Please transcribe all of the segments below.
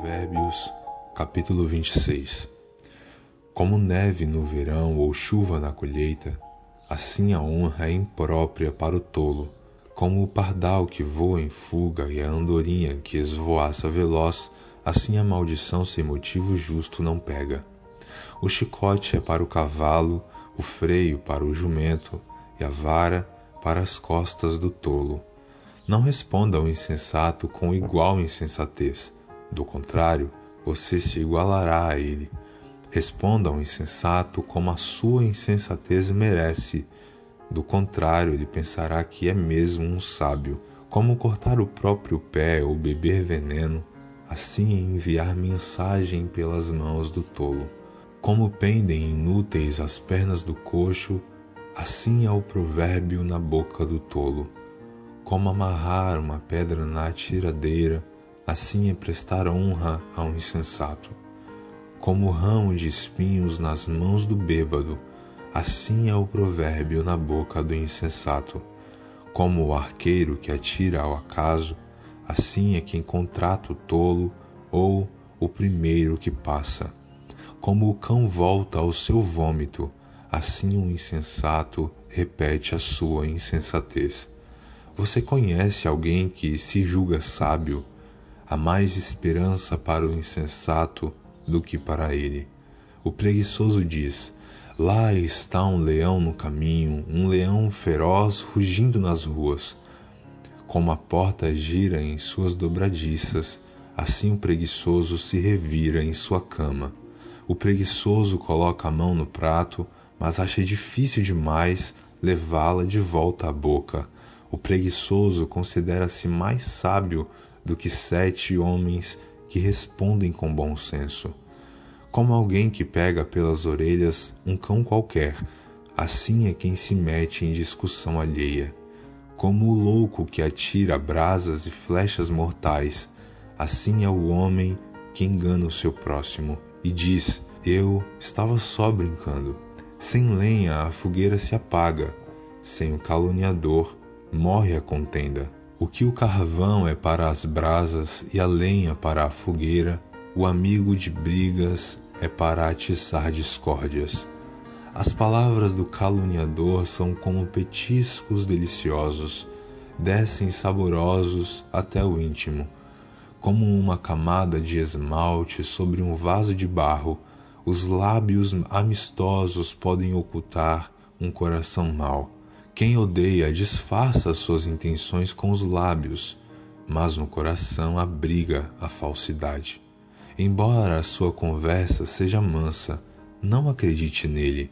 Provérbios, capítulo 26 Como neve no verão ou chuva na colheita, assim a honra é imprópria para o tolo, como o pardal que voa em fuga e a andorinha que esvoaça veloz, assim a maldição sem motivo justo não pega. O chicote é para o cavalo, o freio para o jumento e a vara para as costas do tolo. Não responda ao insensato com igual insensatez do contrário, você se igualará a ele. Responda ao insensato como a sua insensatez merece. Do contrário, ele pensará que é mesmo um sábio. Como cortar o próprio pé ou beber veneno, assim enviar mensagem pelas mãos do tolo. Como pendem inúteis as pernas do coxo, assim é o provérbio na boca do tolo. Como amarrar uma pedra na tiradeira, assim é prestar honra ao insensato. Como ramo de espinhos nas mãos do bêbado, assim é o provérbio na boca do insensato. Como o arqueiro que atira ao acaso, assim é quem contrata o tolo ou o primeiro que passa. Como o cão volta ao seu vômito, assim o insensato repete a sua insensatez. Você conhece alguém que se julga sábio há mais esperança para o insensato do que para ele. O preguiçoso diz: Lá está um leão no caminho, um leão feroz rugindo nas ruas. Como a porta gira em suas dobradiças, assim o preguiçoso se revira em sua cama. O preguiçoso coloca a mão no prato, mas acha difícil demais levá-la de volta à boca. O preguiçoso considera-se mais sábio do que sete homens que respondem com bom senso. Como alguém que pega pelas orelhas um cão qualquer, assim é quem se mete em discussão alheia. Como o louco que atira brasas e flechas mortais, assim é o homem que engana o seu próximo e diz: Eu estava só brincando. Sem lenha a fogueira se apaga, sem o caluniador morre a contenda. O que o carvão é para as brasas e a lenha para a fogueira, o amigo de brigas é para atiçar discórdias. As palavras do caluniador são como petiscos deliciosos, descem saborosos até o íntimo, como uma camada de esmalte sobre um vaso de barro. Os lábios amistosos podem ocultar um coração mau. Quem odeia disfarça suas intenções com os lábios, mas no coração abriga a falsidade. Embora a sua conversa seja mansa, não acredite nele,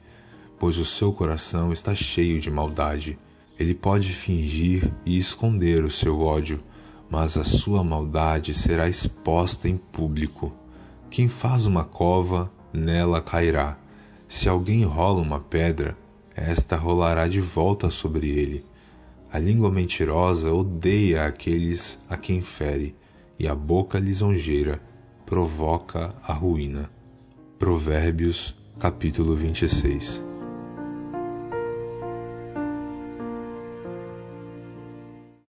pois o seu coração está cheio de maldade. Ele pode fingir e esconder o seu ódio, mas a sua maldade será exposta em público. Quem faz uma cova, nela cairá. Se alguém rola uma pedra, esta rolará de volta sobre ele. A língua mentirosa odeia aqueles a quem fere, e a boca lisonjeira provoca a ruína. Provérbios, capítulo 26